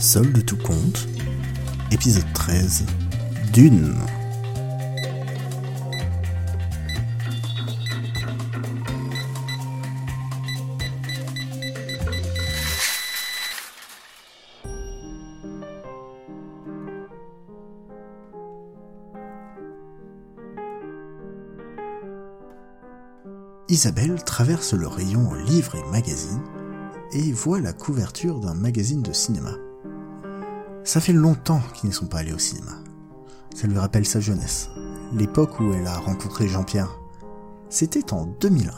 Seul de tout compte, épisode 13, Dune. Isabelle traverse le rayon livres et magazines et voit la couverture d'un magazine de cinéma. Ça fait longtemps qu'ils ne sont pas allés au cinéma. Ça lui rappelle sa jeunesse, l'époque où elle a rencontré Jean-Pierre. C'était en 2001.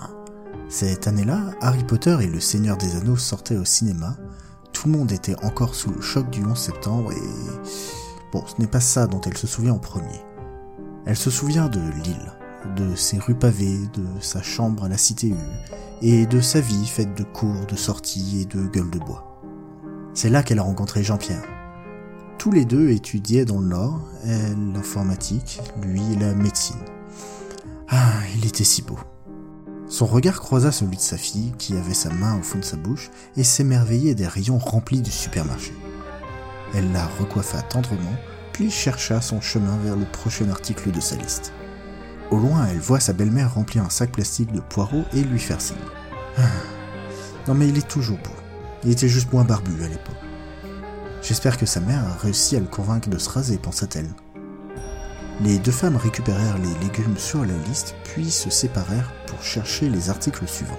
Cette année-là, Harry Potter et le Seigneur des Anneaux sortaient au cinéma. Tout le monde était encore sous le choc du 11 septembre et... Bon, ce n'est pas ça dont elle se souvient en premier. Elle se souvient de Lille, de ses rues pavées, de sa chambre à la Cité U, et de sa vie faite de cours, de sorties et de gueules de bois. C'est là qu'elle a rencontré Jean-Pierre. Tous les deux étudiaient dans le Nord, elle l'informatique, lui la médecine. Ah, il était si beau. Son regard croisa celui de sa fille, qui avait sa main au fond de sa bouche, et s'émerveillait des rayons remplis du supermarché. Elle la recoiffa tendrement, puis chercha son chemin vers le prochain article de sa liste. Au loin, elle voit sa belle-mère remplir un sac plastique de poireaux et lui faire signe. Ah. Non mais il est toujours beau. Il était juste moins barbu à l'époque. J'espère que sa mère a réussi à le convaincre de se raser, pensa-t-elle. Les deux femmes récupérèrent les légumes sur la liste, puis se séparèrent pour chercher les articles suivants.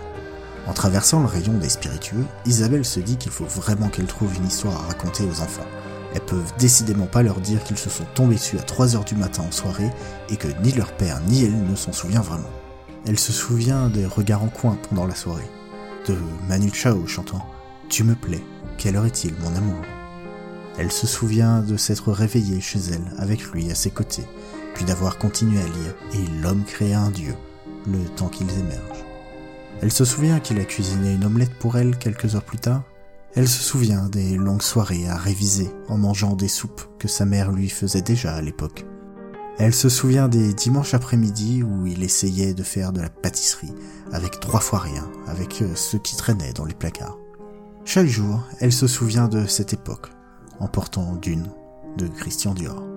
En traversant le rayon des spiritueux, Isabelle se dit qu'il faut vraiment qu'elle trouve une histoire à raconter aux enfants. Elles peuvent décidément pas leur dire qu'ils se sont tombés dessus à 3h du matin en soirée et que ni leur père ni elle ne s'en souvient vraiment. Elle se souvient des regards en coin pendant la soirée, de Manu Chao chantant Tu me plais, quelle heure est-il, mon amour? Elle se souvient de s'être réveillée chez elle avec lui à ses côtés, puis d'avoir continué à lire et l'homme créa un dieu, le temps qu'ils émergent. Elle se souvient qu'il a cuisiné une omelette pour elle quelques heures plus tard elle se souvient des longues soirées à réviser en mangeant des soupes que sa mère lui faisait déjà à l'époque. Elle se souvient des dimanches après-midi où il essayait de faire de la pâtisserie avec trois fois rien, avec euh, ce qui traînait dans les placards. Chaque jour, elle se souvient de cette époque, en portant Dune de Christian Dior.